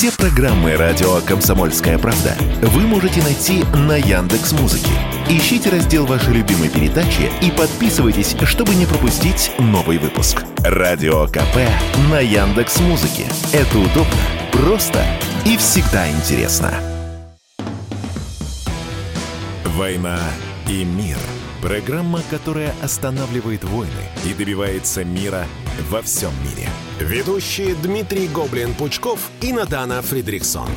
Все программы радио Комсомольская правда вы можете найти на Яндекс Музыке. Ищите раздел вашей любимой передачи и подписывайтесь, чтобы не пропустить новый выпуск. Радио КП на Яндекс Музыке. Это удобно, просто и всегда интересно. «Война и мир» – программа, которая останавливает войны и добивается мира во всем мире. Ведущие Дмитрий Гоблин-Пучков и Надана Фридриксон.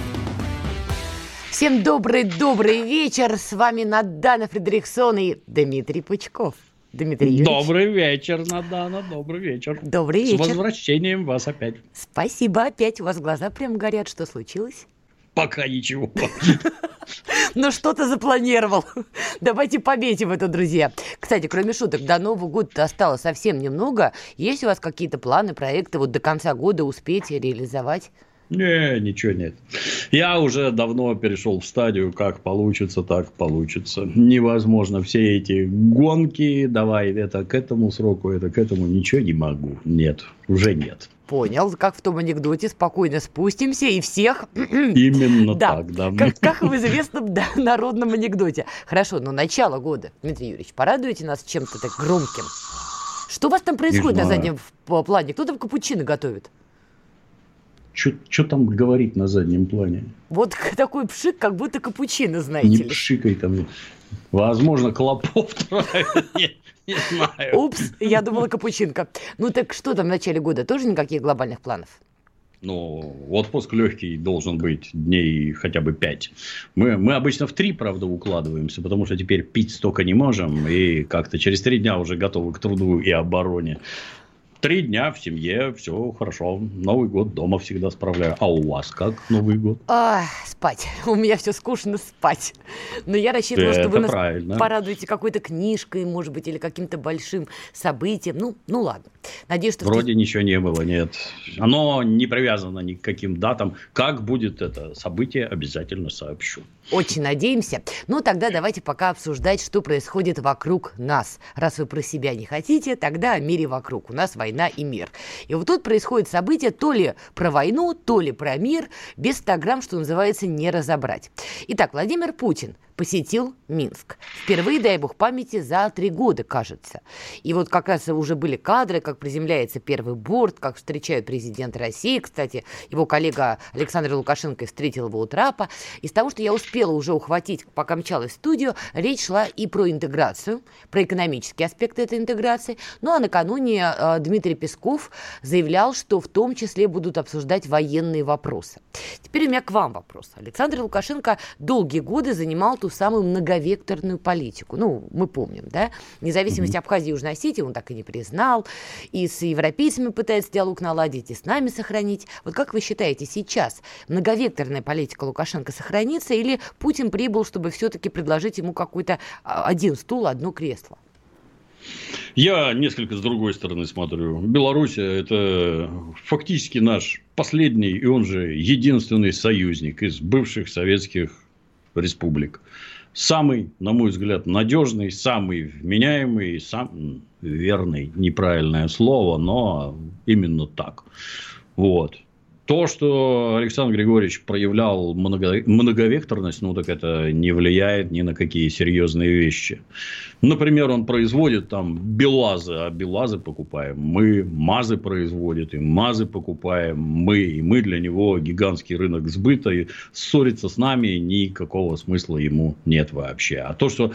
Всем добрый-добрый вечер. С вами Надана Фридриксон и Дмитрий Пучков. Дмитрий Юрьевич. Добрый вечер, Надана, добрый вечер. Добрый вечер. С возвращением вас опять. Спасибо опять. У вас глаза прям горят. Что случилось? Пока ничего. Ну что-то запланировал. Давайте пометим это, друзья. Кстати, кроме шуток, до Нового года осталось совсем немного. Есть у вас какие-то планы, проекты вот до конца года успеть реализовать? Не, ничего нет. Я уже давно перешел в стадию, как получится, так получится. Невозможно все эти гонки, давай это к этому сроку, это к этому, ничего не могу. Нет, уже нет. Понял, как в том анекдоте, спокойно спустимся и всех... Именно да. так, да. Как, как в известном да, народном анекдоте. Хорошо, но начало года. Дмитрий Юрьевич, порадуете нас чем-то так громким? Что у вас там происходит на заднем плане? Кто там капучино готовит? Что там говорить на заднем плане? Вот такой пшик, как будто капучино, знаете Не ли. пшикай там. Возможно, Клопов Нет, не знаю. Упс, я думала капучинка. Ну так что там в начале года? Тоже никаких глобальных планов? Ну, отпуск легкий должен быть дней хотя бы пять. Мы, мы обычно в три, правда, укладываемся, потому что теперь пить столько не можем. И как-то через три дня уже готовы к труду и обороне. Три дня в семье, все хорошо. Новый год дома всегда справляю. А у вас как Новый год? А, спать. У меня все скучно спать. Но я рассчитывала, Это что вы нас правильно. порадуете какой-то книжкой, может быть, или каким-то большим событием. Ну, ну ладно. Надеюсь, что... Вроде ничего не было, нет. Оно не привязано ни к каким датам. Как будет это событие, обязательно сообщу. Очень надеемся. Ну, тогда давайте пока обсуждать, что происходит вокруг нас. Раз вы про себя не хотите, тогда о мире вокруг. У нас война и мир. И вот тут происходит событие то ли про войну, то ли про мир, без 100 грамм, что называется, не разобрать. Итак, Владимир Путин посетил Минск. Впервые, дай бог памяти, за три года, кажется. И вот как раз уже были кадры, как приземляется первый борт, как встречают президент России. Кстати, его коллега Александр Лукашенко встретил его у трапа. Из того, что я успела уже ухватить, пока мчалась в студию, речь шла и про интеграцию, про экономические аспекты этой интеграции. Ну а накануне э, Дмитрий Песков заявлял, что в том числе будут обсуждать военные вопросы. Теперь у меня к вам вопрос. Александр Лукашенко долгие годы занимал ту самую многовекторную политику. Ну, мы помним, да? Независимость Абхазии и Южной Осетии он так и не признал. И с европейцами пытается диалог наладить, и с нами сохранить. Вот как вы считаете, сейчас многовекторная политика Лукашенко сохранится, или Путин прибыл, чтобы все-таки предложить ему какой-то а, один стул, одно кресло? Я несколько с другой стороны смотрю. Белоруссия – это фактически наш последний и он же единственный союзник из бывших советских республик. Самый, на мой взгляд, надежный, самый вменяемый, сам верный, неправильное слово, но именно так. Вот. То, что Александр Григорьевич проявлял много, многовекторность, ну так это не влияет ни на какие серьезные вещи. Например, он производит там белазы, а белазы покупаем мы, мазы производит, и мазы покупаем мы, и мы для него гигантский рынок сбыта, и ссориться с нами никакого смысла ему нет вообще. А то, что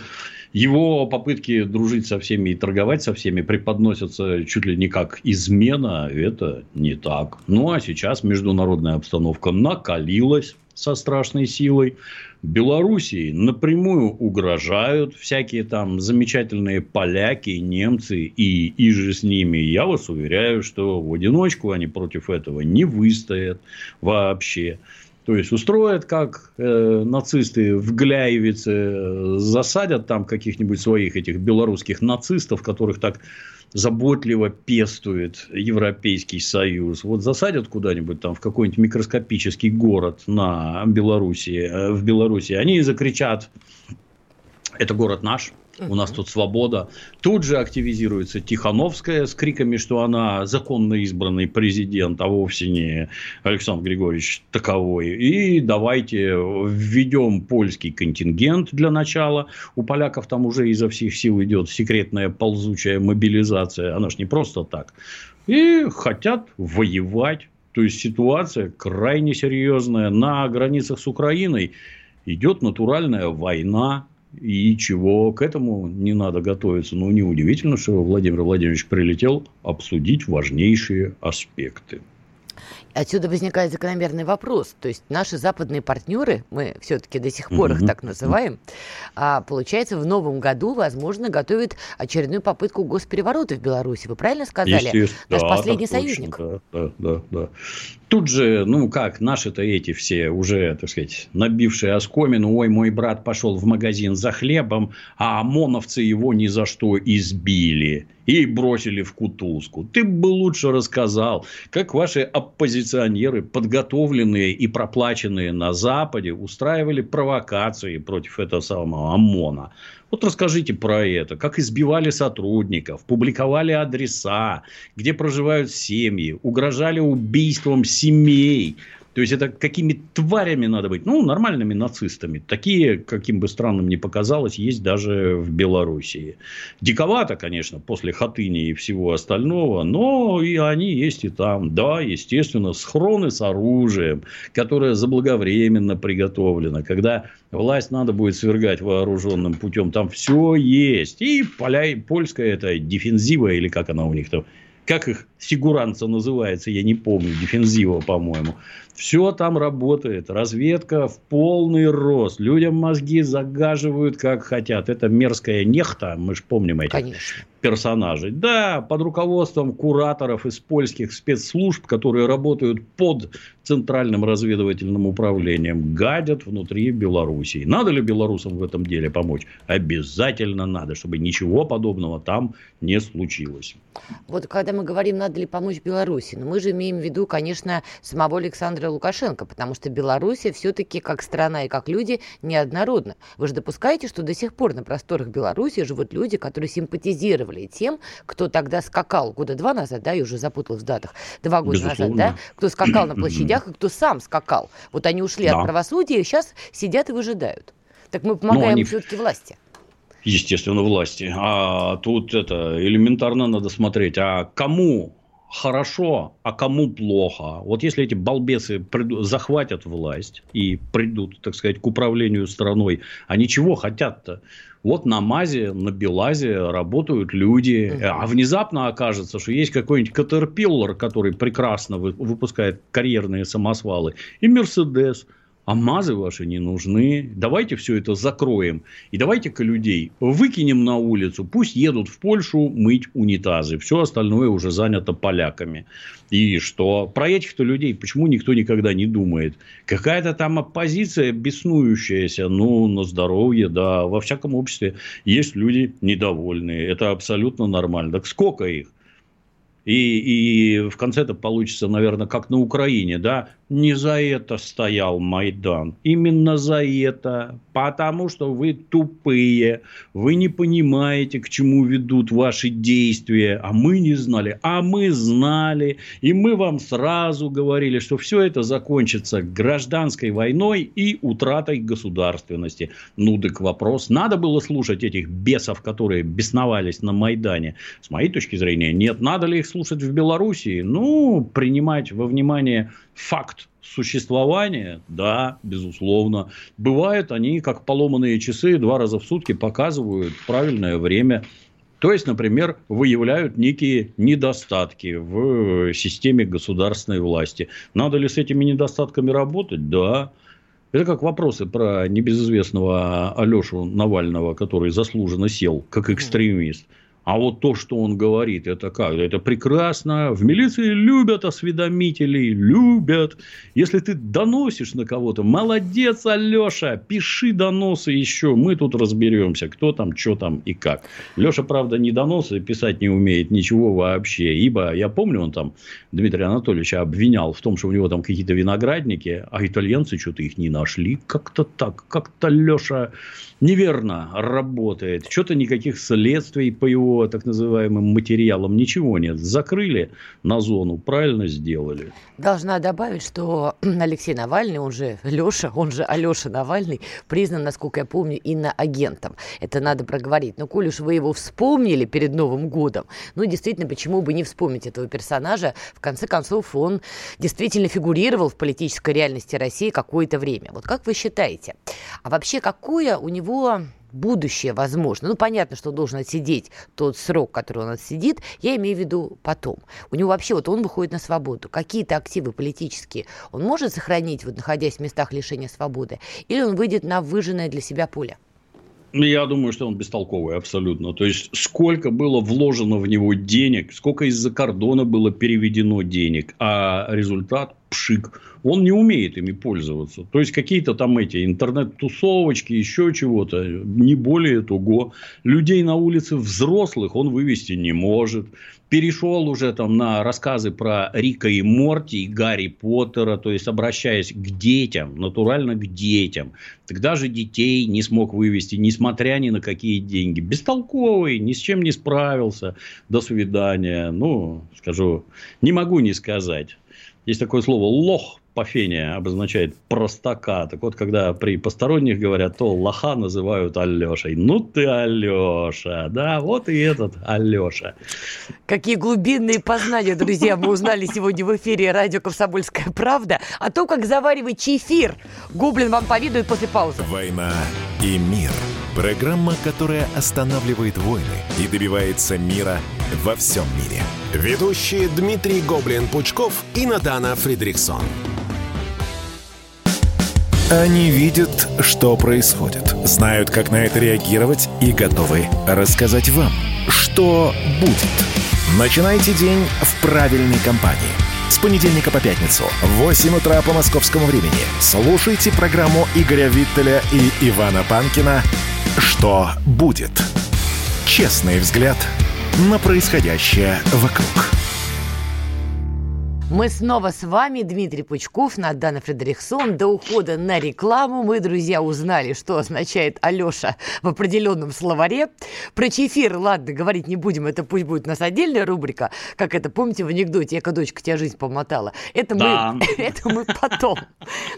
его попытки дружить со всеми и торговать со всеми преподносятся чуть ли не как измена. Это не так. Ну, а сейчас международная обстановка накалилась со страшной силой. Белоруссии напрямую угрожают всякие там замечательные поляки, немцы и и же с ними. Я вас уверяю, что в одиночку они против этого не выстоят вообще. То есть устроят, как э, нацисты в Гляевице э, засадят там каких-нибудь своих этих белорусских нацистов, которых так заботливо пестует Европейский Союз. Вот засадят куда-нибудь там в какой-нибудь микроскопический город на Белоруссии, э, в Беларуси, они закричат, это город наш, у нас тут свобода. Тут же активизируется Тихановская с криками, что она законно избранный президент, а вовсе не Александр Григорьевич таковой. И давайте введем польский контингент для начала. У поляков там уже изо всех сил идет секретная ползучая мобилизация. Она ж не просто так. И хотят воевать. То есть ситуация крайне серьезная. На границах с Украиной идет натуральная война и чего к этому не надо готовиться. Ну, неудивительно, что Владимир Владимирович прилетел обсудить важнейшие аспекты. Отсюда возникает закономерный вопрос. То есть наши западные партнеры, мы все-таки до сих пор их так называем, а, получается, в новом году, возможно, готовят очередную попытку госпереворота в Беларуси. Вы правильно сказали? Наш да, последний союзник. Точно, да, да, да. Тут же, ну как, наши-то эти все уже, так сказать, набившие оскомину, ой, мой брат пошел в магазин за хлебом, а ОМОНовцы его ни за что избили и бросили в кутузку. Ты бы лучше рассказал, как ваши оппозиционеры, подготовленные и проплаченные на Западе, устраивали провокации против этого самого ОМОНа. Вот расскажите про это, как избивали сотрудников, публиковали адреса, где проживают семьи, угрожали убийством семей, то есть, это какими тварями надо быть? Ну, нормальными нацистами. Такие, каким бы странным ни показалось, есть даже в Белоруссии. Диковато, конечно, после Хатыни и всего остального, но и они есть и там. Да, естественно, схроны с оружием, которое заблаговременно приготовлено. Когда власть надо будет свергать вооруженным путем, там все есть. И поля, польская это дефензива, или как она у них там как их фигуранца называется, я не помню, дефензива, по-моему. Все там работает. Разведка в полный рост. Людям мозги загаживают, как хотят. Это мерзкая нехта, мы же помним этих Конечно. персонажей. Да, под руководством кураторов из польских спецслужб, которые работают под Центральным разведывательным управлением, гадят внутри Белоруссии. Надо ли белорусам в этом деле помочь? Обязательно надо, чтобы ничего подобного там не случилось. Вот когда мы говорим, надо ли помочь Беларуси, но мы же имеем в виду, конечно, самого Александра Лукашенко, потому что Белоруссия все-таки как страна и как люди неоднородна. Вы же допускаете, что до сих пор на просторах Беларуси живут люди, которые симпатизировали тем, кто тогда скакал года два назад, да, я уже запуталась в датах, два года Безусловно. назад, да, кто скакал на площадях и кто сам скакал. Вот они ушли да. от правосудия и сейчас сидят и выжидают. Так мы помогаем они... все-таки власти естественно, власти. А тут это элементарно надо смотреть, а кому хорошо, а кому плохо. Вот если эти балбесы придут, захватят власть и придут, так сказать, к управлению страной, они чего хотят-то? Вот на МАЗе, на Белазе работают люди, а внезапно окажется, что есть какой-нибудь Caterpillar, который прекрасно выпускает карьерные самосвалы, и Мерседес – а мазы ваши не нужны, давайте все это закроем. И давайте-ка людей выкинем на улицу, пусть едут в Польшу мыть унитазы. Все остальное уже занято поляками. И что? Про этих-то людей почему никто никогда не думает? Какая-то там оппозиция беснующаяся, ну, на здоровье, да. Во всяком обществе есть люди недовольные. Это абсолютно нормально. Так сколько их? И, и в конце это получится, наверное, как на Украине, да, не за это стоял Майдан. Именно за это. Потому что вы тупые. Вы не понимаете, к чему ведут ваши действия. А мы не знали. А мы знали. И мы вам сразу говорили, что все это закончится гражданской войной и утратой государственности. Ну, так вопрос. Надо было слушать этих бесов, которые бесновались на Майдане. С моей точки зрения, нет. Надо ли их слушать в Белоруссии? Ну, принимать во внимание факт существования, да, безусловно. Бывают они, как поломанные часы, два раза в сутки показывают правильное время. То есть, например, выявляют некие недостатки в системе государственной власти. Надо ли с этими недостатками работать? Да. Это как вопросы про небезызвестного Алешу Навального, который заслуженно сел как экстремист. А вот то, что он говорит, это как? Это прекрасно. В милиции любят осведомителей, любят. Если ты доносишь на кого-то, молодец, Алеша, пиши доносы еще. Мы тут разберемся, кто там, что там и как. Леша, правда, не доносы писать не умеет ничего вообще. Ибо я помню, он там Дмитрия Анатольевича обвинял в том, что у него там какие-то виноградники, а итальянцы что-то их не нашли. Как-то так. Как-то Леша неверно работает. Что-то никаких следствий по его так называемым материалам ничего нет. Закрыли на зону, правильно сделали. Должна добавить, что Алексей Навальный, он же Леша, он же Алеша Навальный, признан, насколько я помню, иноагентом. Это надо проговорить. Но коль уж вы его вспомнили перед Новым годом, ну, действительно, почему бы не вспомнить этого персонажа? В конце концов, он действительно фигурировал в политической реальности России какое-то время. Вот как вы считаете? А вообще, какое у него него будущее возможно. Ну, понятно, что он должен отсидеть тот срок, который он отсидит. Я имею в виду потом. У него вообще, вот он выходит на свободу. Какие-то активы политические он может сохранить, вот находясь в местах лишения свободы? Или он выйдет на выжженное для себя поле? Ну, я думаю, что он бестолковый абсолютно. То есть, сколько было вложено в него денег, сколько из-за кордона было переведено денег, а результат пшик. Он не умеет ими пользоваться. То есть, какие-то там эти интернет-тусовочки, еще чего-то, не более того. Людей на улице взрослых он вывести не может. Перешел уже там на рассказы про Рика и Морти, и Гарри Поттера, то есть, обращаясь к детям, натурально к детям. Тогда же детей не смог вывести, несмотря ни на какие деньги. Бестолковый, ни с чем не справился. До свидания. Ну, скажу, не могу не сказать. Есть такое слово «лох» по фене обозначает простака. Так вот, когда при посторонних говорят, то лоха называют Алешей. Ну ты Алеша, да, вот и этот Алеша. Какие глубинные познания, друзья, мы узнали сегодня в эфире радио «Комсомольская правда» о том, как заваривать чефир. Гоблин вам поведает после паузы. «Война и мир» – программа, которая останавливает войны и добивается мира во всем мире. Ведущие Дмитрий Гоблин-Пучков и Надана Фридриксон. Они видят, что происходит, знают, как на это реагировать и готовы рассказать вам, что будет. Начинайте день в правильной компании. С понедельника по пятницу в 8 утра по московскому времени слушайте программу Игоря Виттеля и Ивана Панкина «Что будет?». Честный взгляд на происходящее вокруг. Мы снова с вами, Дмитрий Пучков, Надана Фредериксон. До ухода на рекламу мы, друзья, узнали, что означает Алеша в определенном словаре. Про чефир, ладно, говорить не будем, это пусть будет у нас отдельная рубрика, как это, помните, в анекдоте «Эка дочка тебя жизнь помотала». Это, да. мы, это мы потом.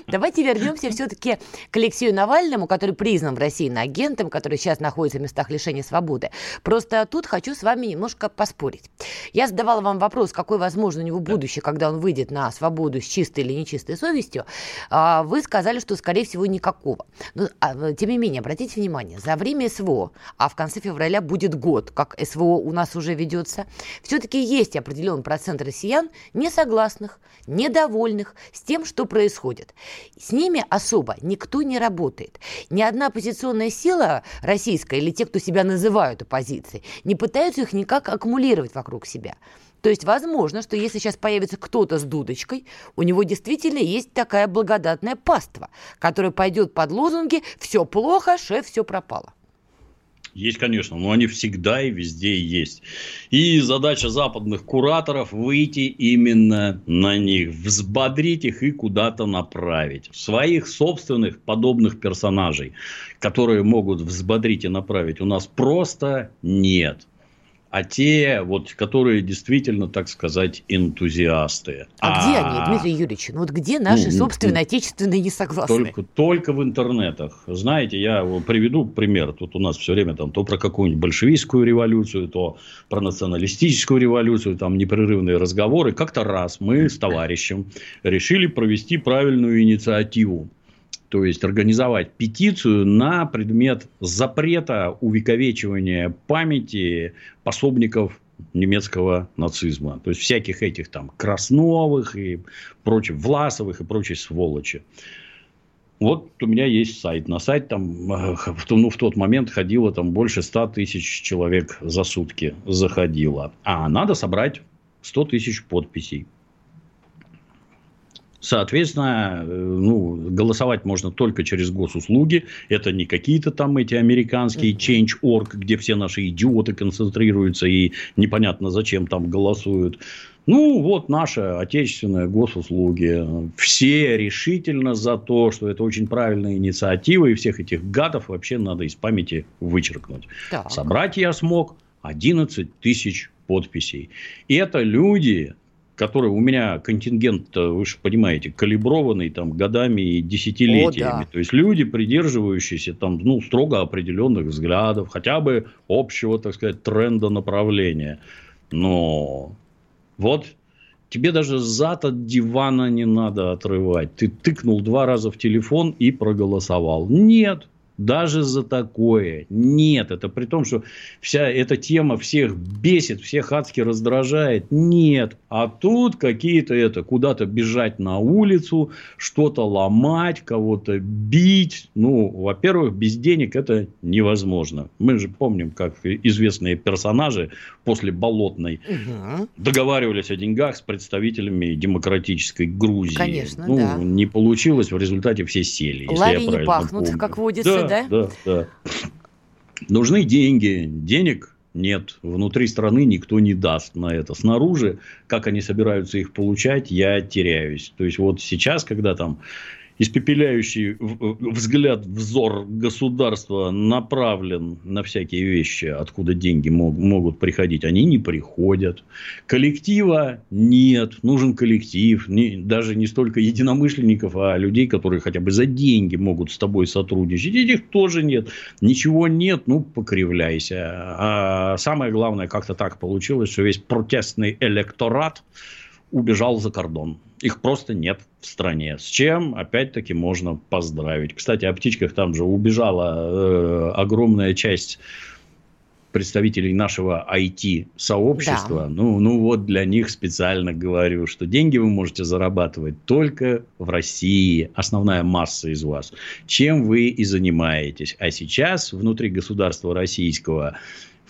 Давайте вернемся все-таки к Алексею Навальному, который признан в России агентом, который сейчас находится в местах лишения свободы. Просто тут хочу с вами немножко поспорить. Я задавала вам вопрос, какой возможно у него будущее, когда когда он выйдет на свободу с чистой или нечистой совестью, а, вы сказали, что, скорее всего, никакого. Но, а, тем не менее, обратите внимание, за время СВО, а в конце февраля будет год, как СВО у нас уже ведется, все-таки есть определенный процент россиян, не согласных, недовольных с тем, что происходит. С ними особо никто не работает. Ни одна оппозиционная сила российская или те, кто себя называют оппозицией, не пытаются их никак аккумулировать вокруг себя. То есть возможно, что если сейчас появится кто-то с дудочкой, у него действительно есть такая благодатная паства, которая пойдет под лозунги «все плохо, шеф, все пропало». Есть, конечно, но они всегда и везде есть. И задача западных кураторов выйти именно на них, взбодрить их и куда-то направить. Своих собственных подобных персонажей, которые могут взбодрить и направить, у нас просто нет а те, вот, которые действительно, так сказать, энтузиасты. А, а где они, Дмитрий Юрьевич? Ну вот где наши ну, собственные ну, отечественные несогласные? Только, только в интернетах. Знаете, я приведу пример. Тут у нас все время там то про какую-нибудь большевистскую революцию, то про националистическую революцию, там непрерывные разговоры. Как-то раз мы с товарищем решили провести правильную инициативу то есть организовать петицию на предмет запрета увековечивания памяти пособников немецкого нацизма. То есть всяких этих там Красновых и прочих, Власовых и прочей сволочи. Вот у меня есть сайт. На сайт там э, ну, в тот момент ходило там больше 100 тысяч человек за сутки заходило. А надо собрать 100 тысяч подписей. Соответственно, э, ну, голосовать можно только через госуслуги. Это не какие-то там эти американские Change.org, где все наши идиоты концентрируются и непонятно зачем там голосуют. Ну, вот наши отечественные госуслуги. Все решительно за то, что это очень правильная инициатива, и всех этих гадов вообще надо из памяти вычеркнуть. Так. Собрать я смог 11 тысяч подписей. И это люди, который у меня контингент, вы же понимаете, калиброванный там годами и десятилетиями. О, да. То есть люди, придерживающиеся там, ну, строго определенных взглядов, хотя бы общего, так сказать, тренда направления. Но вот тебе даже зад от дивана не надо отрывать. Ты тыкнул два раза в телефон и проголосовал. Нет, даже за такое. Нет, это при том, что вся эта тема всех бесит, всех адски раздражает. Нет, а тут какие-то это, куда-то бежать на улицу, что-то ломать, кого-то бить. Ну, во-первых, без денег это невозможно. Мы же помним, как известные персонажи после Болотной угу. договаривались о деньгах с представителями демократической Грузии. Конечно, ну, да. Не получилось, в результате все сели. Лари не пахнут, помню. как водится, да? Да, да, да. Нужны деньги. Денег нет. Внутри страны никто не даст на это. Снаружи, как они собираются их получать, я теряюсь. То есть, вот сейчас, когда там испепеляющий взгляд, взор государства направлен на всякие вещи, откуда деньги мог, могут приходить, они не приходят. Коллектива нет, нужен коллектив, не, даже не столько единомышленников, а людей, которые хотя бы за деньги могут с тобой сотрудничать. Этих тоже нет. Ничего нет, ну, покривляйся. А самое главное, как-то так получилось, что весь протестный электорат убежал за кордон. Их просто нет в стране. С чем, опять-таки, можно поздравить. Кстати, о птичках там же убежала э, огромная часть представителей нашего IT-сообщества. Да. Ну, ну вот для них специально говорю, что деньги вы можете зарабатывать только в России, основная масса из вас, чем вы и занимаетесь. А сейчас внутри государства российского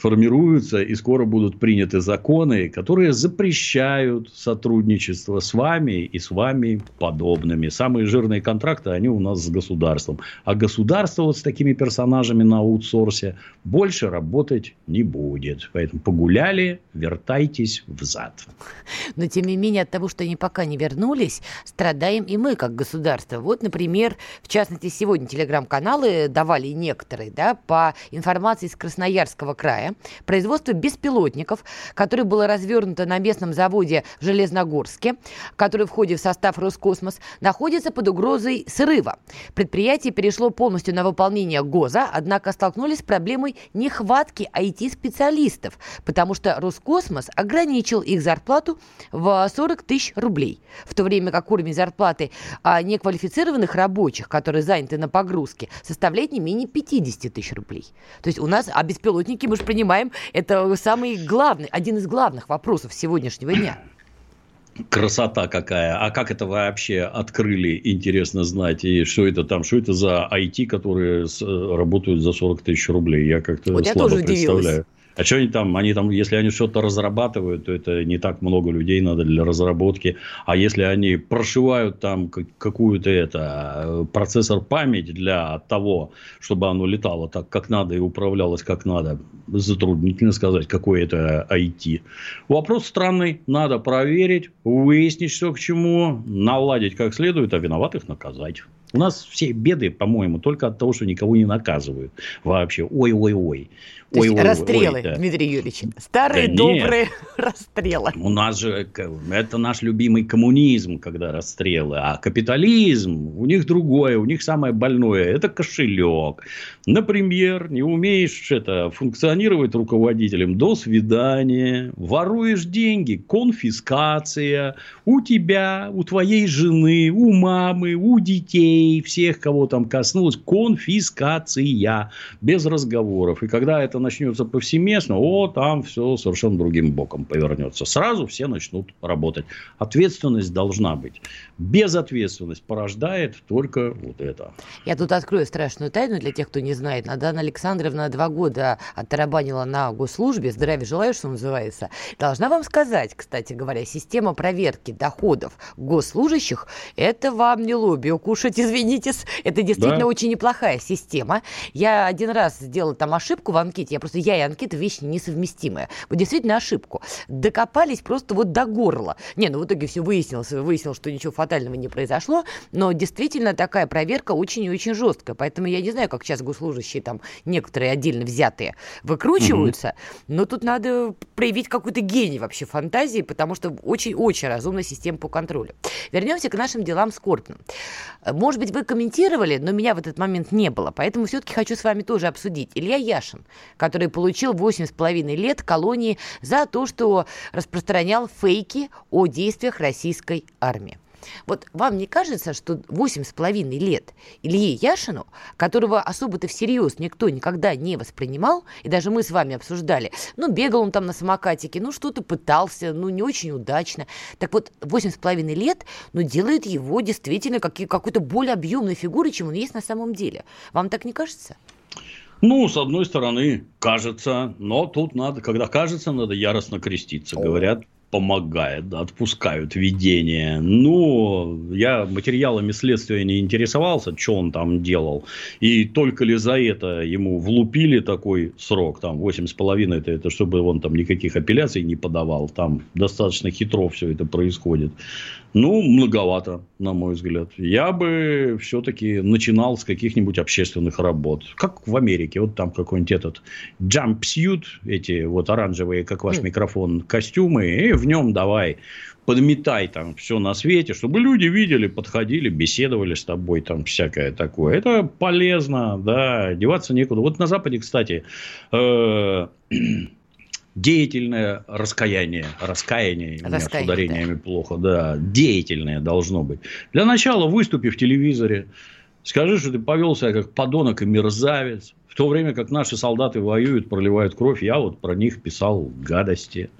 формируются и скоро будут приняты законы, которые запрещают сотрудничество с вами и с вами подобными. Самые жирные контракты, они у нас с государством. А государство вот с такими персонажами на аутсорсе больше работать не будет. Поэтому погуляли, вертайтесь в зад. Но тем не менее от того, что они пока не вернулись, страдаем и мы как государство. Вот, например, в частности, сегодня телеграм-каналы давали некоторые, да, по информации из Красноярского края, производство беспилотников, которое было развернуто на местном заводе в Железногорске, который входит в состав Роскосмос, находится под угрозой срыва. Предприятие перешло полностью на выполнение ГОЗа, однако столкнулись с проблемой нехватки IT-специалистов, потому что Роскосмос ограничил их зарплату в 40 тысяч рублей, в то время как уровень зарплаты а, неквалифицированных рабочих, которые заняты на погрузке, составляет не менее 50 тысяч рублей. То есть у нас, а беспилотники, мы же понимаем, это самый главный, один из главных вопросов сегодняшнего дня. Красота какая. А как это вообще открыли, интересно знать. И что это там, что это за IT, которые работают за 40 тысяч рублей? Я как-то вот слабо я представляю. Удивилась. А что они там? Они там, если они что-то разрабатывают, то это не так много людей надо для разработки. А если они прошивают там какую-то это процессор памяти для того, чтобы оно летало так, как надо и управлялось как надо, затруднительно сказать, какой это IT. Вопрос странный. Надо проверить, выяснить, что к чему, наладить как следует, а виноватых наказать. У нас все беды, по-моему, только от того, что никого не наказывают вообще. Ой-ой-ой. То ой, есть ой, расстрелы, ой, да. Дмитрий Юрьевич. Старые да добрые нет. расстрелы. У нас же это наш любимый коммунизм, когда расстрелы. А капитализм у них другое, у них самое больное. Это кошелек. Например, не умеешь это функционировать руководителем, до свидания. Воруешь деньги, конфискация. У тебя, у твоей жены, у мамы, у детей, всех, кого там коснулось, конфискация. Без разговоров. И когда это начнется повсеместно, о, там все совершенно другим боком повернется. Сразу все начнут работать. Ответственность должна быть. Безответственность порождает только вот это. Я тут открою страшную тайну для тех, кто не знает. Надана Александровна два года оттарабанила на госслужбе. Здравия желаю, что называется. Должна вам сказать, кстати говоря, система проверки доходов госслужащих – это вам не лобби укушать, извините. Это действительно да. очень неплохая система. Я один раз сделала там ошибку в анкете. Я просто, я и анкета вещи несовместимые. Вот действительно ошибку. Докопались просто вот до горла. Не, ну в итоге все выяснилось. Выяснилось, что ничего фатального не произошло. Но действительно такая проверка очень и очень жесткая. Поэтому я не знаю, как сейчас госслужащие там некоторые отдельно взятые выкручиваются. Угу. Но тут надо проявить какой-то гений вообще фантазии, потому что очень-очень разумная система по контролю. Вернемся к нашим делам скорбным. Может быть, вы комментировали, но меня в этот момент не было, поэтому все-таки хочу с вами тоже обсудить. Илья Яшин, который получил 8,5 лет колонии за то, что распространял фейки о действиях российской армии. Вот вам не кажется, что восемь с половиной лет Илье Яшину, которого особо-то всерьез никто никогда не воспринимал, и даже мы с вами обсуждали, ну, бегал он там на самокатике, ну, что-то пытался, ну, не очень удачно. Так вот, восемь с половиной лет, ну, делает его действительно как, какой-то более объемной фигурой, чем он есть на самом деле. Вам так не кажется? Ну, с одной стороны, кажется, но тут надо, когда кажется, надо яростно креститься. Говорят, помогает, отпускают видение. Ну, я материалами следствия не интересовался, что он там делал. И только ли за это ему влупили такой срок, там, 8,5, это, это чтобы он там никаких апелляций не подавал. Там достаточно хитро все это происходит. Ну, многовато, на мой взгляд. Я бы все-таки начинал с каких-нибудь общественных работ. Как в Америке. Вот там какой-нибудь этот jumpsuit, эти вот оранжевые, как ваш микрофон, костюмы. И в нем давай подметай там все на свете, чтобы люди видели, подходили, беседовали с тобой, там всякое такое. Это полезно, да, деваться некуда. Вот на Западе, кстати, э- деятельное раскаяние, раскаяние, у меня с ударениями да. плохо, да, деятельное должно быть. Для начала выступи в телевизоре, скажи, что ты повел себя как подонок и мерзавец, в то время как наши солдаты воюют, проливают кровь, я вот про них писал гадости.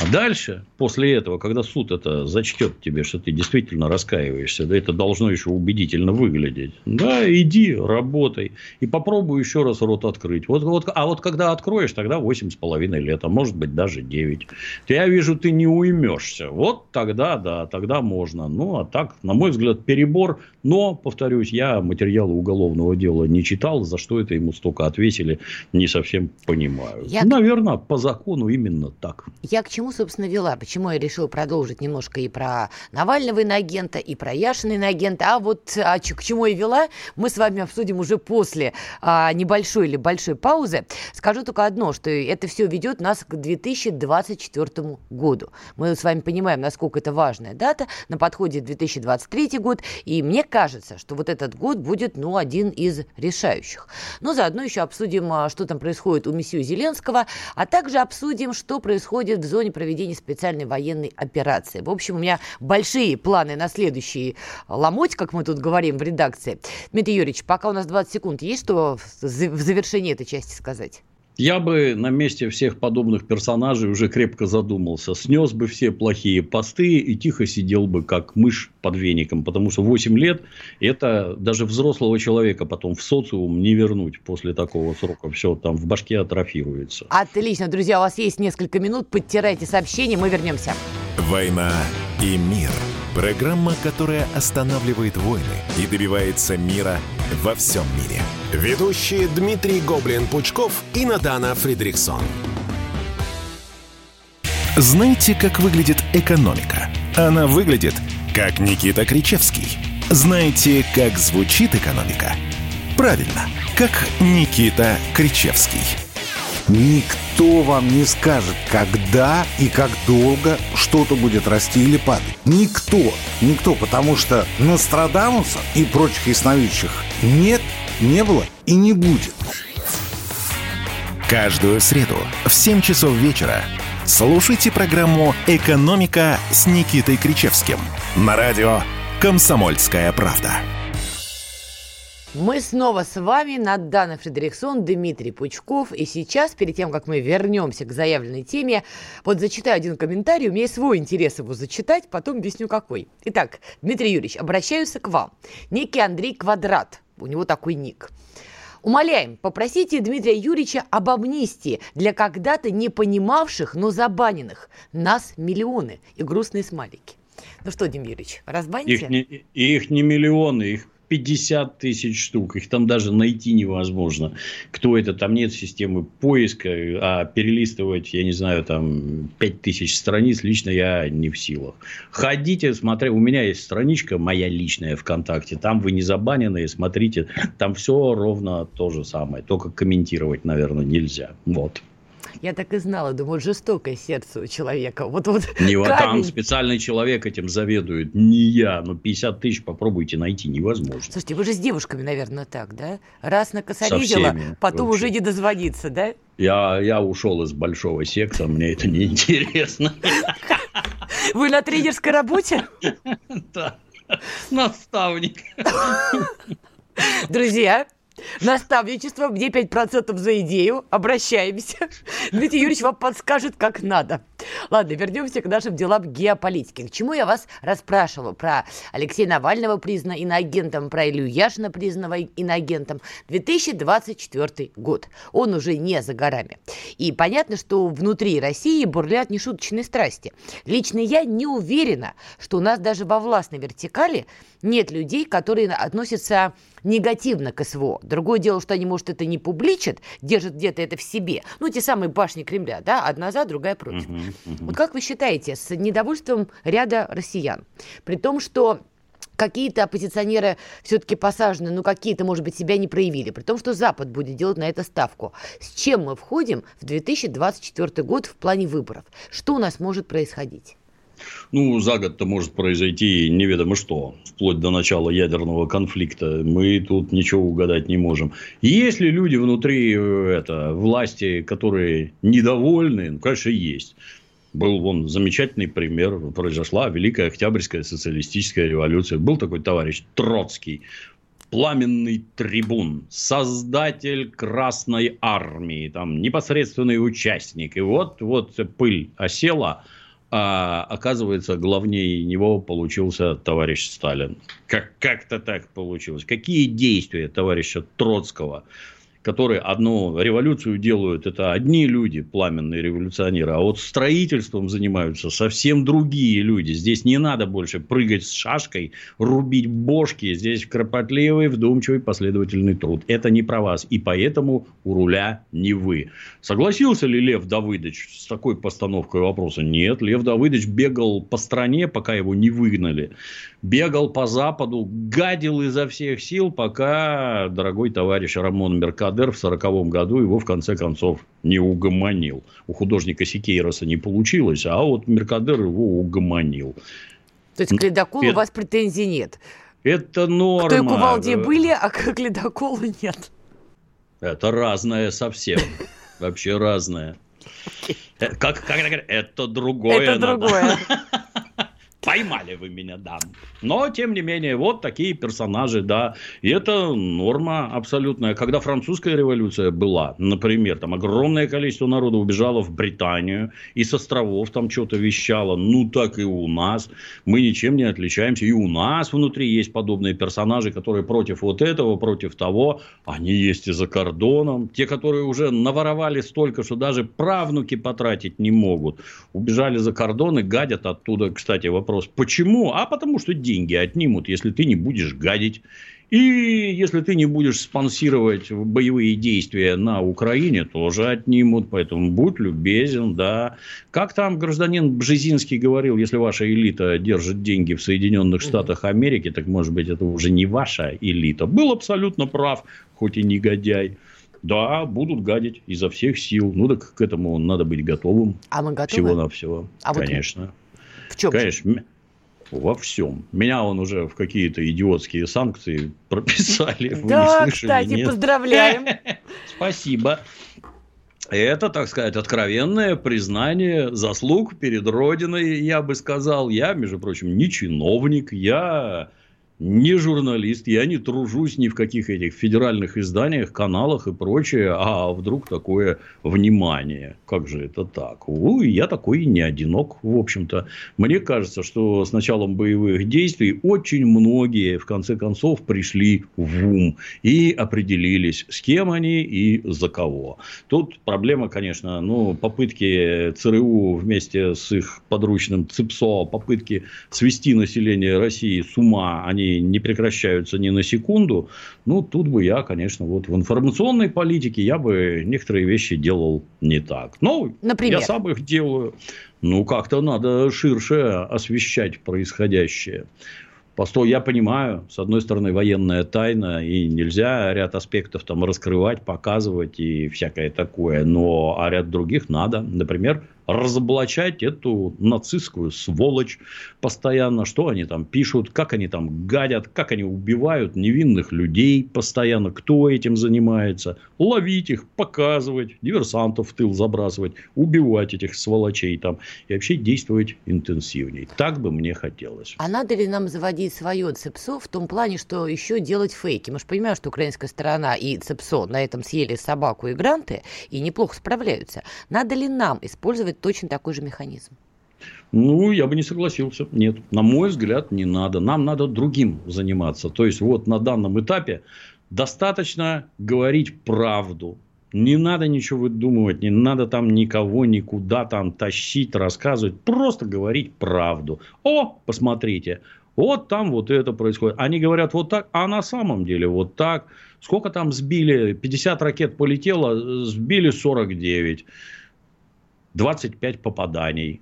А дальше, после этого, когда суд это зачтет тебе, что ты действительно раскаиваешься, да, это должно еще убедительно выглядеть. Да, иди, работай. И попробуй еще раз рот открыть. Вот, вот, а вот когда откроешь, тогда 8,5 лет, а может быть даже 9. Я вижу, ты не уймешься. Вот тогда, да, тогда можно. Ну, а так, на мой взгляд, перебор. Но, повторюсь, я материалы уголовного дела не читал, за что это ему столько отвесили, не совсем понимаю. Я... Наверное, по закону именно так. Я к чему чему, собственно, вела? Почему я решила продолжить немножко и про Навального иноагента, и про Яшина иноагента? А вот а, к чему я вела, мы с вами обсудим уже после а, небольшой или большой паузы. Скажу только одно, что это все ведет нас к 2024 году. Мы с вами понимаем, насколько это важная дата. На подходе 2023 год. И мне кажется, что вот этот год будет, ну, один из решающих. Но заодно еще обсудим, а, что там происходит у месье Зеленского, а также обсудим, что происходит в зоне проведения специальной военной операции. В общем, у меня большие планы на следующий ломоть, как мы тут говорим в редакции. Дмитрий Юрьевич, пока у нас 20 секунд, есть что в завершении этой части сказать? Я бы на месте всех подобных персонажей уже крепко задумался. Снес бы все плохие посты и тихо сидел бы, как мышь под веником. Потому что 8 лет – это даже взрослого человека потом в социум не вернуть после такого срока. Все там в башке атрофируется. Отлично, друзья, у вас есть несколько минут. Подтирайте сообщение, мы вернемся. «Война и мир». Программа, которая останавливает войны и добивается мира во всем мире. Ведущие Дмитрий Гоблин-Пучков и Надана Фридриксон. Знаете, как выглядит экономика? Она выглядит, как Никита Кричевский. Знаете, как звучит экономика? Правильно, как Никита Кричевский. Никто вам не скажет, когда и как долго что-то будет расти или падать. Никто. Никто, потому что Нострадамуса и прочих ясновидящих нет, не было и не будет. Каждую среду в 7 часов вечера слушайте программу «Экономика» с Никитой Кричевским на радио «Комсомольская правда». Мы снова с вами, Надана Фредериксон, Дмитрий Пучков. И сейчас, перед тем, как мы вернемся к заявленной теме, вот зачитаю один комментарий. У меня свой интерес его зачитать, потом объясню какой. Итак, Дмитрий Юрьевич, обращаюсь к вам. Некий Андрей Квадрат, у него такой ник. Умоляем, попросите Дмитрия Юрьевича об амнистии для когда-то не понимавших, но забаненных. Нас миллионы и грустные смайлики. Ну что, Дмитрий Юрьевич, разбаните? Их не, их не миллионы, их 50 тысяч штук. Их там даже найти невозможно. Кто это? Там нет системы поиска. А перелистывать, я не знаю, там 5 тысяч страниц лично я не в силах. Ходите, смотрите. У меня есть страничка моя личная ВКонтакте. Там вы не забанены. Смотрите. Там все ровно то же самое. Только комментировать, наверное, нельзя. Вот. Я так и знала, думаю, жестокое сердце у человека. Вот, вот не, вот там специальный человек этим заведует, не я. Но 50 тысяч попробуйте найти, невозможно. Слушайте, вы же с девушками, наверное, так, да? Раз накосорезила, потом вообще. уже не дозвониться, да? Я, я ушел из большого секса, мне это не интересно. Вы на тренерской работе? Да, наставник. Друзья, Наставничество, мне 5% за идею. Обращаемся. Дмитрий Юрьевич вам подскажет, как надо. Ладно, вернемся к нашим делам геополитики. К чему я вас расспрашивала? Про Алексея Навального признана иноагентом, про Илью Яшина признанного иноагентом. 2024 год. Он уже не за горами. И понятно, что внутри России бурлят нешуточные страсти. Лично я не уверена, что у нас даже во властной вертикали нет людей, которые относятся негативно к СВО. Другое дело, что они, может, это не публичат, держат где-то это в себе. Ну, те самые башни Кремля, да, одна за, другая против. Uh-huh. Вот как вы считаете, с недовольством ряда россиян, при том, что какие-то оппозиционеры все-таки посажены, ну какие-то, может быть, себя не проявили, при том, что Запад будет делать на это ставку. С чем мы входим в 2024 год в плане выборов? Что у нас может происходить? Ну, за год-то может произойти неведомо что, вплоть до начала ядерного конфликта. Мы тут ничего угадать не можем. Есть ли люди внутри э, это, власти, которые недовольны? Ну, конечно, есть. Был вон замечательный пример. Произошла Великая Октябрьская социалистическая революция. Был такой товарищ Троцкий пламенный трибун, создатель Красной Армии, там непосредственный участник. И вот, вот пыль осела, а оказывается, главнее него получился товарищ Сталин. Как, как-то так получилось. Какие действия товарища Троцкого которые одну революцию делают, это одни люди, пламенные революционеры, а вот строительством занимаются совсем другие люди. Здесь не надо больше прыгать с шашкой, рубить бошки. Здесь кропотливый, вдумчивый, последовательный труд. Это не про вас. И поэтому у руля не вы. Согласился ли Лев Давыдович с такой постановкой вопроса? Нет. Лев Давыдович бегал по стране, пока его не выгнали. Бегал по Западу, гадил изо всех сил, пока дорогой товарищ Рамон Меркадо Кадер в сороковом году его в конце концов не угомонил. У художника Сикейроса не получилось, а вот Меркадер его угомонил. То есть к ледоколу это, у вас претензий нет? Это норма. К той кувалде были, а к ледоколу нет. Это разное совсем. Вообще разное. Э, как, как Это другое. Это другое. Поймали вы меня, да. Но, тем не менее, вот такие персонажи, да. И это норма абсолютная. Когда французская революция была, например, там огромное количество народа убежало в Британию, и с островов там что-то вещало. Ну, так и у нас. Мы ничем не отличаемся. И у нас внутри есть подобные персонажи, которые против вот этого, против того. Они есть и за кордоном. Те, которые уже наворовали столько, что даже правнуки потратить не могут. Убежали за кордон и гадят оттуда, кстати, вопрос вопрос. Почему? А потому что деньги отнимут, если ты не будешь гадить. И если ты не будешь спонсировать боевые действия на Украине, тоже отнимут. Поэтому будь любезен, да. Как там гражданин Бжезинский говорил, если ваша элита держит деньги в Соединенных Штатах Америки, так может быть это уже не ваша элита. Был абсолютно прав, хоть и негодяй. Да, будут гадить изо всех сил. Ну так к этому надо быть готовым. А мы готовы? Всего-навсего. А Конечно. Вот чем? Конечно, во всем. Меня он уже в какие-то идиотские санкции прописали. Вы да, не слышали, кстати, нет? поздравляем. Спасибо. Это, так сказать, откровенное признание заслуг перед Родиной, я бы сказал. Я, между прочим, не чиновник, я не журналист, я не тружусь ни в каких этих федеральных изданиях, каналах и прочее, а вдруг такое внимание. Как же это так? У, я такой не одинок, в общем-то. Мне кажется, что с началом боевых действий очень многие, в конце концов, пришли в ум и определились, с кем они и за кого. Тут проблема, конечно, ну, попытки ЦРУ вместе с их подручным ЦИПСО, попытки свести население России с ума, они не прекращаются ни на секунду, ну, тут бы я, конечно, вот в информационной политике я бы некоторые вещи делал не так. Ну, Например? я сам их делаю. Ну, как-то надо ширше освещать происходящее. Постой, я понимаю, с одной стороны, военная тайна, и нельзя ряд аспектов там раскрывать, показывать и всякое такое, но а ряд других надо. Например, разоблачать эту нацистскую сволочь постоянно, что они там пишут, как они там гадят, как они убивают невинных людей постоянно, кто этим занимается, ловить их, показывать, диверсантов в тыл забрасывать, убивать этих сволочей там и вообще действовать интенсивнее. Так бы мне хотелось. А надо ли нам заводить свое ЦЕПСО в том плане, что еще делать фейки? Мы же понимаем, что украинская сторона и ЦЕПСО на этом съели собаку и гранты и неплохо справляются. Надо ли нам использовать точно такой же механизм? Ну, я бы не согласился. Нет, на мой взгляд, не надо. Нам надо другим заниматься. То есть, вот на данном этапе достаточно говорить правду. Не надо ничего выдумывать, не надо там никого никуда там тащить, рассказывать. Просто говорить правду. О, посмотрите, вот там вот это происходит. Они говорят вот так, а на самом деле вот так. Сколько там сбили? 50 ракет полетело, сбили 49. 25 попаданий.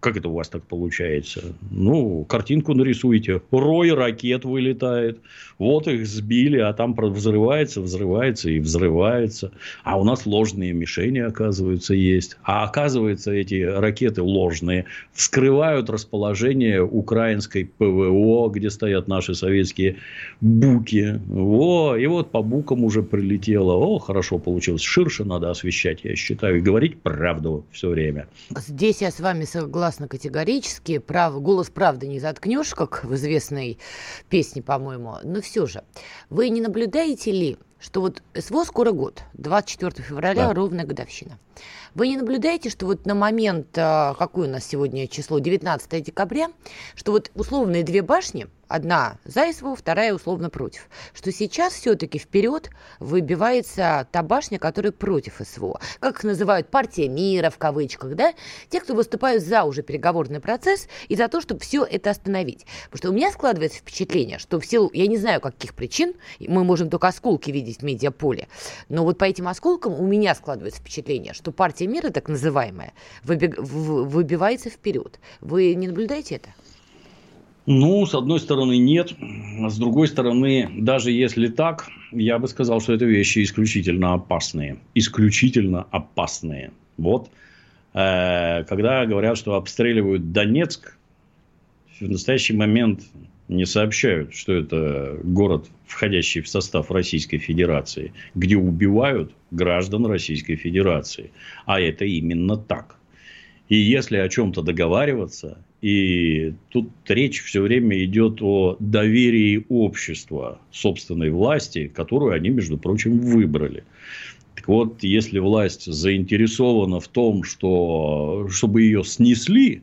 Как это у вас так получается? Ну, картинку нарисуйте. Рой ракет вылетает. Вот их сбили, а там взрывается, взрывается и взрывается. А у нас ложные мишени, оказывается, есть. А оказывается, эти ракеты ложные вскрывают расположение украинской ПВО, где стоят наши советские буки. О, и вот по букам уже прилетело. О, хорошо получилось. Ширше надо освещать, я считаю, и говорить правду все время. Здесь я с вами согласен согласна категорически. Прав, голос правды не заткнешь, как в известной песне, по-моему. Но все же, вы не наблюдаете ли, что вот СВО скоро год, 24 февраля, да. ровная годовщина. Вы не наблюдаете, что вот на момент, а, какое у нас сегодня число, 19 декабря, что вот условные две башни, одна за СВО, вторая условно против, что сейчас все-таки вперед выбивается та башня, которая против СВО. Как их называют, партия мира в кавычках, да? Те, кто выступают за уже переговорный процесс и за то, чтобы все это остановить. Потому что у меня складывается впечатление, что в силу, я не знаю, каких причин, мы можем только осколки видеть в медиаполе, но вот по этим осколкам у меня складывается впечатление, что партия мира, так называемая, выбег... выбивается вперед. Вы не наблюдаете это? Ну, с одной стороны, нет. С другой стороны, даже если так, я бы сказал, что это вещи исключительно опасные. Исключительно опасные. Вот. Э, когда говорят, что обстреливают Донецк, в настоящий момент не сообщают, что это город, входящий в состав Российской Федерации, где убивают граждан Российской Федерации. А это именно так. И если о чем-то договариваться, и тут речь все время идет о доверии общества собственной власти, которую они, между прочим, выбрали. Так вот, если власть заинтересована в том, что, чтобы ее снесли,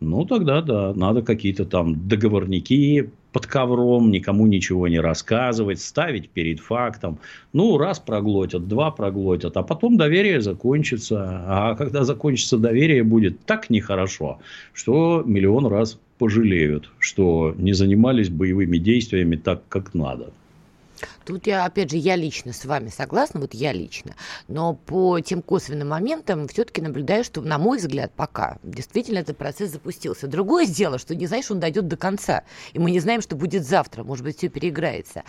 ну, тогда да, надо какие-то там договорники под ковром, никому ничего не рассказывать, ставить перед фактом. Ну, раз проглотят, два проглотят, а потом доверие закончится. А когда закончится доверие, будет так нехорошо, что миллион раз пожалеют, что не занимались боевыми действиями так, как надо. Тут я, опять же, я лично с вами согласна, вот я лично, но по тем косвенным моментам все-таки наблюдаю, что, на мой взгляд, пока действительно этот процесс запустился. Другое дело, что не знаешь, он дойдет до конца, и мы не знаем, что будет завтра, может быть, все переиграется.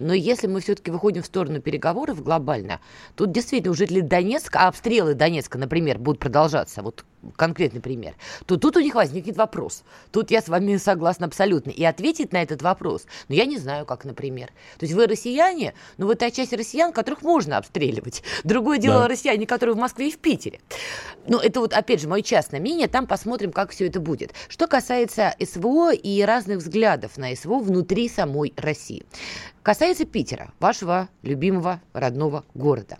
Но если мы все-таки выходим в сторону переговоров глобально, тут действительно уже для Донецка, а обстрелы Донецка, например, будут продолжаться, вот конкретный пример, то тут у них возникнет вопрос. Тут я с вами согласна абсолютно. И ответить на этот вопрос, ну, я не знаю, как, например. То есть вы россияне, но вы та часть россиян, которых можно обстреливать. Другое дело да. россияне, которые в Москве и в Питере. Ну, это вот, опять же, мое частное мнение, там посмотрим, как все это будет. Что касается СВО и разных взглядов на СВО внутри самой России. Касается Питера, вашего любимого родного города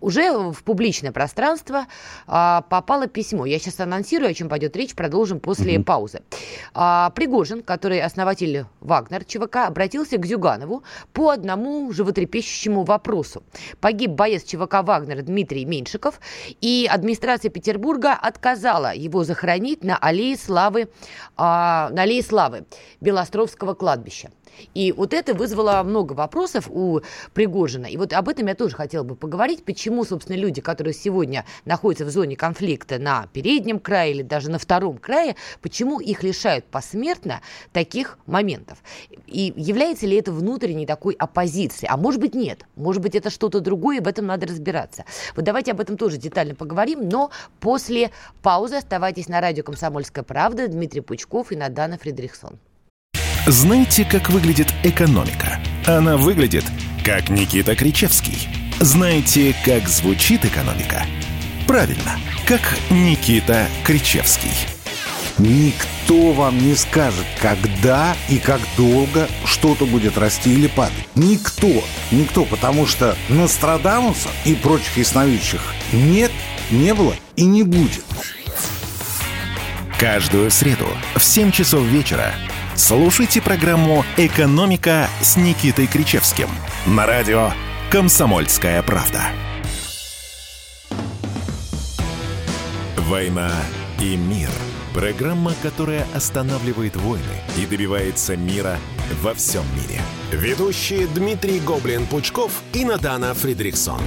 уже в публичное пространство а, попало письмо. Я сейчас анонсирую, о чем пойдет речь, продолжим после угу. паузы. А, Пригожин, который основатель Вагнер ЧВК, обратился к Зюганову по одному животрепещущему вопросу. Погиб боец ЧВК Вагнер Дмитрий Меньшиков, и администрация Петербурга отказала его захоронить на аллее славы, а, на аллее славы Белостровского кладбища. И вот это вызвало много вопросов у Пригожина. И вот об этом я тоже хотела бы поговорить. Почему, собственно, люди, которые сегодня находятся в зоне конфликта на переднем крае или даже на втором крае, почему их лишают посмертно таких моментов? И является ли это внутренней такой оппозицией? А может быть нет. Может быть это что-то другое, и в этом надо разбираться. Вот давайте об этом тоже детально поговорим, но после паузы оставайтесь на радио «Комсомольская правда». Дмитрий Пучков и Надана Фридрихсон. Знаете, как выглядит экономика? Она выглядит, как Никита Кричевский. Знаете, как звучит экономика? Правильно, как Никита Кричевский. Никто вам не скажет, когда и как долго что-то будет расти или падать. Никто. Никто, потому что Нострадамуса и прочих ясновидящих нет, не было и не будет. Каждую среду в 7 часов вечера Слушайте программу «Экономика» с Никитой Кричевским на радио «Комсомольская правда». «Война и мир» – программа, которая останавливает войны и добивается мира во всем мире. Ведущие Дмитрий Гоблин-Пучков и Надана Фридриксон.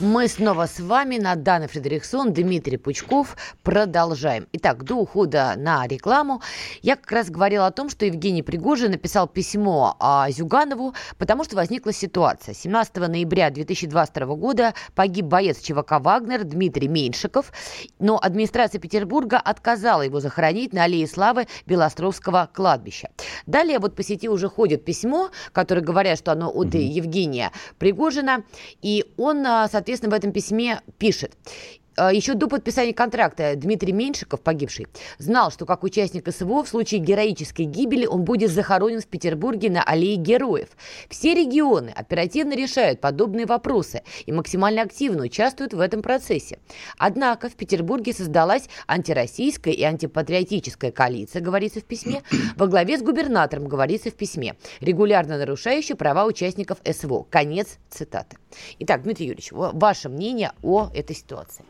Мы снова с вами, Надана Фредериксон, Дмитрий Пучков. Продолжаем. Итак, до ухода на рекламу я как раз говорила о том, что Евгений Пригожин написал письмо а, Зюганову, потому что возникла ситуация. 17 ноября 2022 года погиб боец ЧВК «Вагнер» Дмитрий Меньшиков, но администрация Петербурга отказала его захоронить на Аллее Славы Белостровского кладбища. Далее вот по сети уже ходит письмо, которое говорят, что оно от Евгения Пригожина, и он, соответственно, соответственно, в этом письме пишет. А, еще до подписания контракта Дмитрий Меньшиков, погибший, знал, что как участник СВО в случае героической гибели он будет захоронен в Петербурге на аллее героев. Все регионы оперативно решают подобные вопросы и максимально активно участвуют в этом процессе. Однако в Петербурге создалась антироссийская и антипатриотическая коалиция, говорится в письме, во главе с губернатором, говорится в письме, регулярно нарушающая права участников СВО. Конец цитаты. Итак, Дмитрий Юрьевич, ваше мнение о этой ситуации?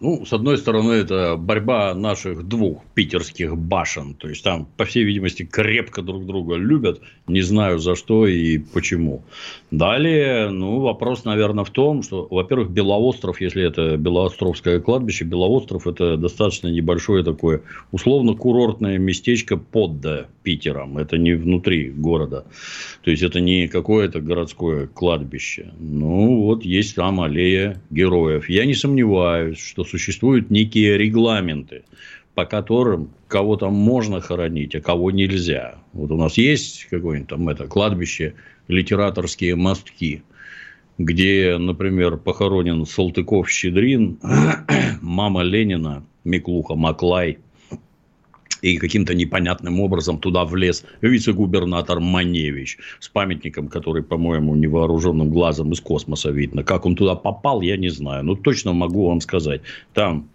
Ну, с одной стороны, это борьба наших двух питерских башен. То есть, там, по всей видимости, крепко друг друга любят. Не знаю, за что и почему. Далее, ну, вопрос, наверное, в том, что, во-первых, Белоостров, если это Белоостровское кладбище, Белоостров – это достаточно небольшое такое, условно-курортное местечко под Питером. Это не внутри города. То есть, это не какое-то городское кладбище. Ну, вот есть там аллея героев. Я не сомневаюсь, что существуют некие регламенты, по которым кого там можно хоронить, а кого нельзя. Вот у нас есть какое-нибудь там это кладбище, литераторские мостки, где, например, похоронен Салтыков-Щедрин, мама Ленина, Миклуха Маклай, и каким-то непонятным образом туда влез вице-губернатор Маневич с памятником, который, по-моему, невооруженным глазом из космоса видно. Как он туда попал, я не знаю. Но точно могу вам сказать. Там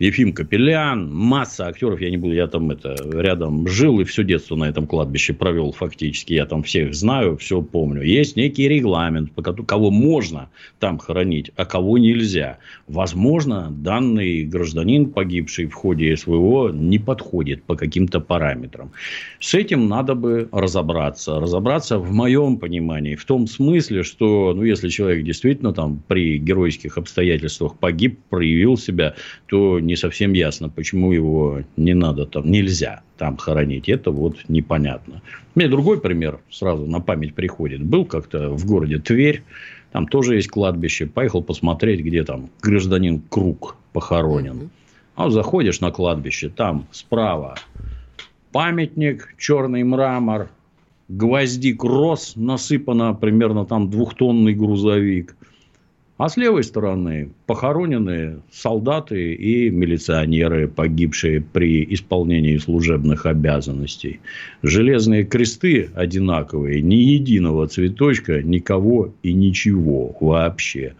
Ефим Капелян, масса актеров, я не буду, я там это рядом жил и все детство на этом кладбище провел фактически, я там всех знаю, все помню. Есть некий регламент, по кого можно там хоронить, а кого нельзя. Возможно, данный гражданин, погибший в ходе СВО, не подходит по каким-то параметрам. С этим надо бы разобраться. Разобраться в моем понимании, в том смысле, что, ну, если человек действительно там при геройских обстоятельствах погиб, проявил себя, то не совсем ясно, почему его не надо там, нельзя там хоронить. Это вот непонятно. Мне другой пример сразу на память приходит. Был как-то в городе Тверь, там тоже есть кладбище. Поехал посмотреть, где там гражданин Круг похоронен. А заходишь на кладбище, там справа памятник, черный мрамор, гвоздик рос, насыпано примерно там двухтонный грузовик. А с левой стороны похоронены солдаты и милиционеры, погибшие при исполнении служебных обязанностей. Железные кресты одинаковые, ни единого цветочка, никого и ничего вообще.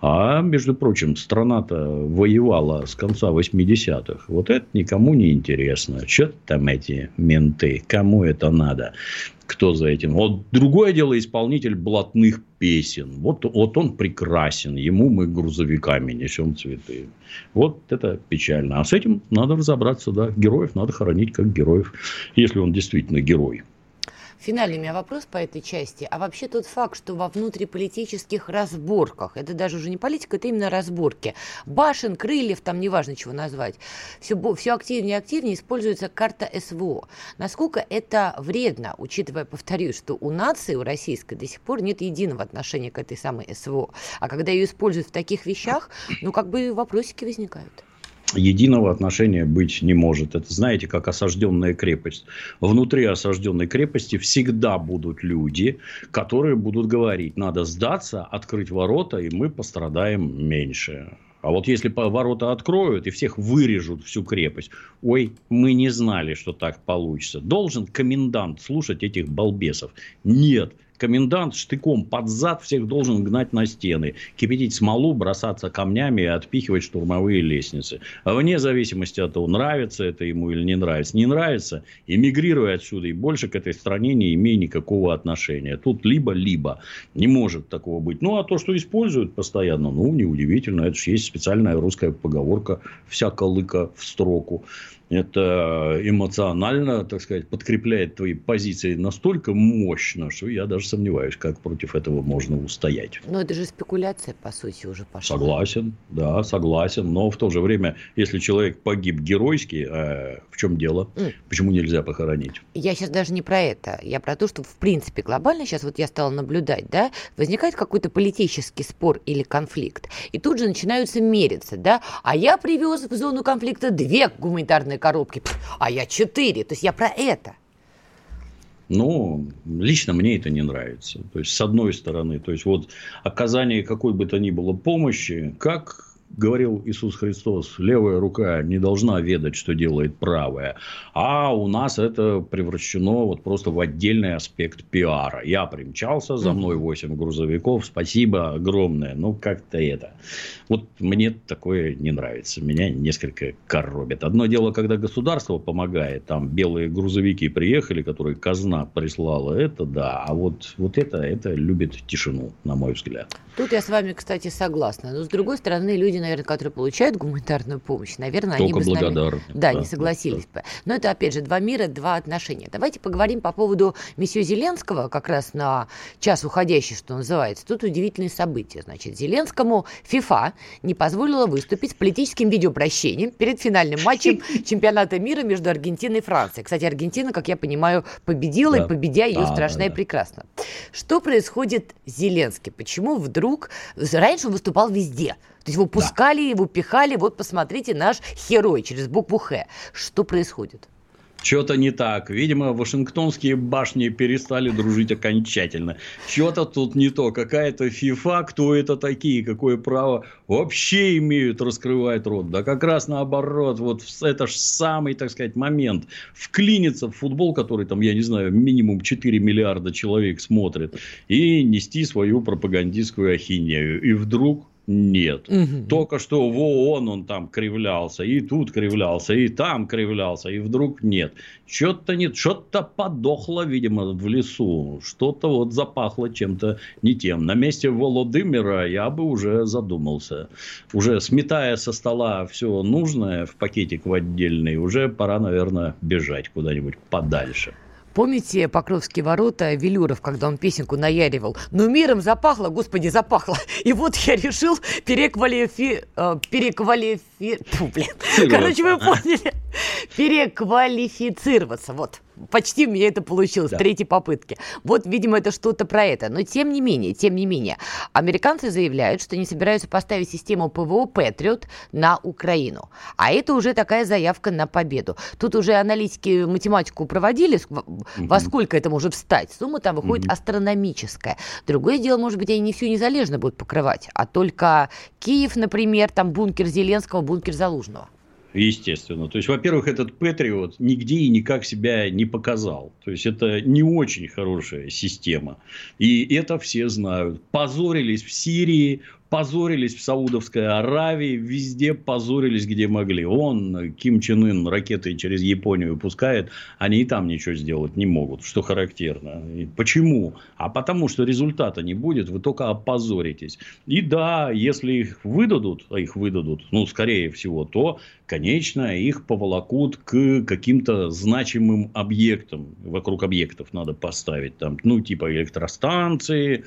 А, между прочим, страна-то воевала с конца 80-х. Вот это никому не интересно. Что там эти менты? Кому это надо? Кто за этим? Вот другое дело исполнитель блатных песен. Вот, вот он прекрасен. Ему мы грузовиками несем цветы. Вот это печально. А с этим надо разобраться. Да. Героев надо хоронить как героев. Если он действительно герой. Финальный у меня вопрос по этой части. А вообще тот факт, что во внутриполитических разборках, это даже уже не политика, это именно разборки, башен, крыльев, там неважно чего назвать, все, все активнее и активнее используется карта СВО. Насколько это вредно, учитывая, повторюсь, что у нации, у российской до сих пор нет единого отношения к этой самой СВО. А когда ее используют в таких вещах, ну как бы вопросики возникают единого отношения быть не может. Это, знаете, как осажденная крепость. Внутри осажденной крепости всегда будут люди, которые будут говорить, надо сдаться, открыть ворота, и мы пострадаем меньше. А вот если ворота откроют и всех вырежут всю крепость, ой, мы не знали, что так получится. Должен комендант слушать этих балбесов? Нет комендант штыком под зад всех должен гнать на стены, кипятить смолу, бросаться камнями и отпихивать штурмовые лестницы. А вне зависимости от того, нравится это ему или не нравится. Не нравится, эмигрируй отсюда и больше к этой стране не имей никакого отношения. Тут либо-либо. Не может такого быть. Ну, а то, что используют постоянно, ну, неудивительно. Это же есть специальная русская поговорка «вся колыка в строку» это эмоционально, так сказать, подкрепляет твои позиции настолько мощно, что я даже сомневаюсь, как против этого можно устоять. Но это же спекуляция, по сути, уже пошла. Согласен, да, согласен. Но в то же время, если человек погиб геройски, э, в чем дело? Mm. Почему нельзя похоронить? Я сейчас даже не про это. Я про то, что, в принципе, глобально сейчас вот я стала наблюдать, да, возникает какой-то политический спор или конфликт. И тут же начинаются мериться, да, а я привез в зону конфликта две гуманитарные одной коробке, а я четыре. То есть я про это. Ну, лично мне это не нравится. То есть, с одной стороны, то есть, вот оказание какой бы то ни было помощи, как говорил Иисус Христос, левая рука не должна ведать, что делает правая. А у нас это превращено вот просто в отдельный аспект пиара. Я примчался, за мной 8 грузовиков, спасибо огромное. Ну, как-то это. Вот мне такое не нравится. Меня несколько коробит. Одно дело, когда государство помогает, там белые грузовики приехали, которые казна прислала, это да. А вот, вот это, это любит тишину, на мой взгляд. Тут я с вами, кстати, согласна. Но с другой стороны, люди, наверное, которые получают гуманитарную помощь, наверное, Только они бы с нами... Да, да, не согласились да. бы. Но это, опять же, два мира, два отношения. Давайте поговорим по поводу месье Зеленского, как раз на час уходящий, что называется. Тут удивительные события. Значит, Зеленскому ФИФА не позволила выступить с политическим видеопрощением перед финальным матчем чемпионата мира между Аргентиной и Францией. Кстати, Аргентина, как я понимаю, победила, да. и победя ее да, страшно да, и прекрасно. Что происходит с Зеленским? Почему вдруг... Раньше он выступал везде. То есть его пускали, да. его пихали. Вот посмотрите, наш герой через букву «Х». Что происходит? Что-то не так. Видимо, Вашингтонские башни перестали дружить окончательно. Что-то тут не то. Какая-то ФИФА, кто это такие, какое право вообще имеют раскрывать рот. Да как раз наоборот. Вот это же самый, так сказать, момент. Вклиниться в футбол, который там, я не знаю, минимум 4 миллиарда человек смотрит. И нести свою пропагандистскую ахинею. И вдруг нет. Угу. Только что в ООН он там кривлялся, и тут кривлялся, и там кривлялся, и вдруг нет. Что-то нет, что-то подохло, видимо, в лесу. Что-то вот запахло чем-то не тем. На месте Володымира я бы уже задумался. Уже сметая со стола все нужное в пакетик в отдельный, уже пора, наверное, бежать куда-нибудь подальше. Помните Покровские ворота Велюров, когда он песенку наяривал? Ну, миром запахло, господи, запахло. И вот я решил переквалифи... Э, переквалифи... Фу, блин. Короче, вы поняли. Переквалифицироваться. Вот. Почти у меня это получилось, да. третьей попытки. Вот, видимо, это что-то про это. Но тем не менее, тем не менее, американцы заявляют, что не собираются поставить систему ПВО Патриот на Украину. А это уже такая заявка на победу. Тут уже аналитики математику проводили, во сколько это может встать. Сумма там выходит астрономическая. Другое дело, может быть, они не всю незалежно будут покрывать, а только Киев, например, там бункер Зеленского, бункер Залужного. Естественно. То есть, во-первых, этот Патриот нигде и никак себя не показал. То есть, это не очень хорошая система. И это все знают. Позорились в Сирии, позорились в Саудовской Аравии, везде позорились, где могли. Он, Ким Чен Ын, ракеты через Японию пускает, они и там ничего сделать не могут, что характерно. И почему? А потому, что результата не будет, вы только опозоритесь. И да, если их выдадут, а их выдадут, ну, скорее всего, то, конечно, их поволокут к каким-то значимым объектам. Вокруг объектов надо поставить, там, ну, типа электростанции,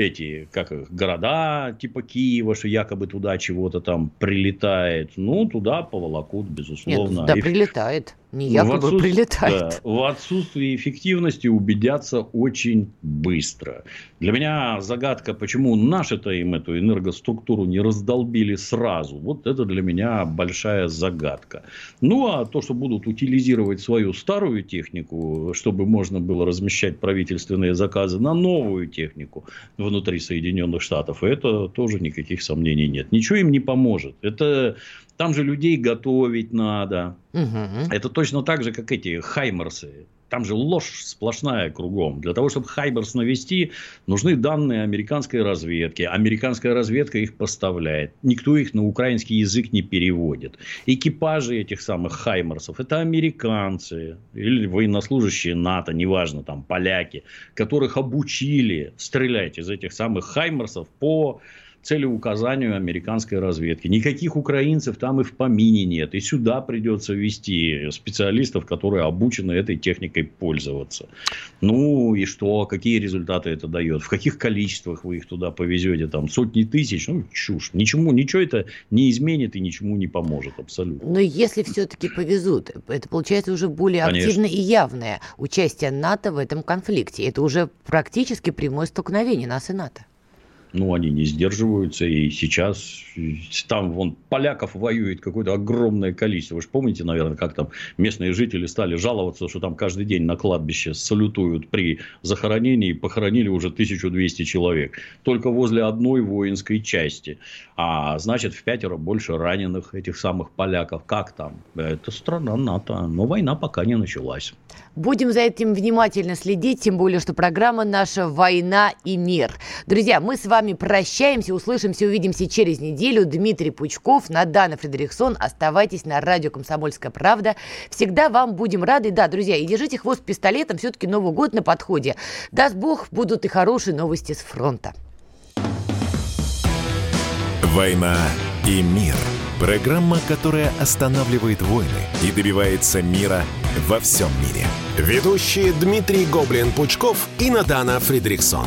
эти, как их, города типа Киева, что якобы туда чего-то там прилетает. Ну, туда поволокут, безусловно. Нет, туда И... прилетает. Не якобы в прилетает. Да, в отсутствии эффективности убедятся очень быстро. Для меня загадка, почему наши-то им эту энергоструктуру не раздолбили сразу. Вот это для меня большая загадка. Ну, а то, что будут утилизировать свою старую технику, чтобы можно было размещать правительственные заказы на новую технику внутри Соединенных Штатов, это тоже никаких сомнений нет. Ничего им не поможет. Это там же людей готовить надо. Угу. Это точно так же, как эти хаймерсы. Там же ложь сплошная кругом. Для того, чтобы Хайберс навести, нужны данные американской разведки. Американская разведка их поставляет. Никто их на украинский язык не переводит. Экипажи этих самых Хаймерсов – это американцы или военнослужащие НАТО, неважно, там поляки, которых обучили стрелять из этих самых Хаймерсов по целеуказанию американской разведки. Никаких украинцев там и в помине нет. И сюда придется вести специалистов, которые обучены этой техникой пользоваться. Ну и что? Какие результаты это дает? В каких количествах вы их туда повезете? Там сотни тысяч? Ну, чушь. Ничему, ничего это не изменит и ничему не поможет абсолютно. Но если все-таки повезут, это получается уже более Конечно. активное и явное участие НАТО в этом конфликте. Это уже практически прямое столкновение нас и НАТО ну, они не сдерживаются, и сейчас там вон поляков воюет какое-то огромное количество. Вы же помните, наверное, как там местные жители стали жаловаться, что там каждый день на кладбище салютуют при захоронении, похоронили уже 1200 человек. Только возле одной воинской части. А значит, в пятеро больше раненых этих самых поляков. Как там? Это страна НАТО, но война пока не началась. Будем за этим внимательно следить, тем более, что программа наша «Война и мир». Друзья, мы с вами прощаемся, услышимся, увидимся через неделю. Дмитрий Пучков, Надана Фредериксон. Оставайтесь на радио «Комсомольская правда». Всегда вам будем рады. Да, друзья, и держите хвост пистолетом, все-таки Новый год на подходе. Даст Бог, будут и хорошие новости с фронта. «Война и мир». Программа, которая останавливает войны и добивается мира во всем мире. Ведущие Дмитрий Гоблин-Пучков и Надана Фридриксон.